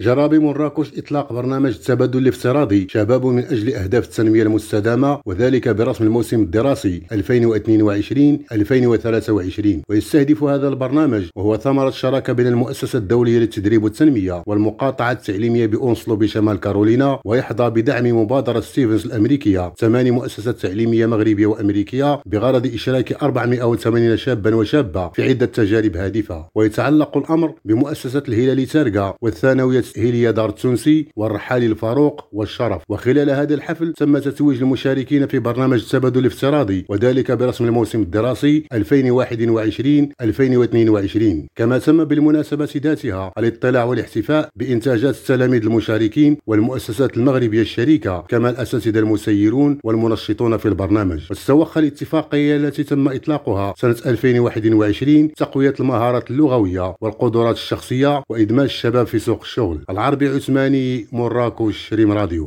جرى بمراكش إطلاق برنامج التبادل الافتراضي شباب من أجل أهداف التنمية المستدامة وذلك برسم الموسم الدراسي 2022-2023 ويستهدف هذا البرنامج وهو ثمرة شراكة بين المؤسسة الدولية للتدريب والتنمية والمقاطعة التعليمية بأونسلو بشمال كارولينا ويحظى بدعم مبادرة ستيفنز الأمريكية ثمان مؤسسات تعليمية مغربية وأمريكية بغرض إشراك 480 شابا وشابة في عدة تجارب هادفة. ويتعلق الأمر بمؤسسة الهلال تارجا والثانوية التأهيلية دار التونسي والرحالي الفاروق والشرف. وخلال هذا الحفل تم تتويج المشاركين في برنامج التبادل الافتراضي وذلك برسم الموسم الدراسي 2021-2022 كما تم بالمناسبة ذاتها الاطلاع والاحتفاء بإنتاجات التلاميذ المشاركين والمؤسسات المغربية الشريكة كما الأساتذة المسيرون والمنشطون في البرنامج. واستوخى الاتفاقية التي تم إطلاقها سنة 2021 تقوية المهارات اللغوية والقدرات الشخصية وإدماج الشباب في سوق الشغل. العربي عثماني مراكش ريم راديو.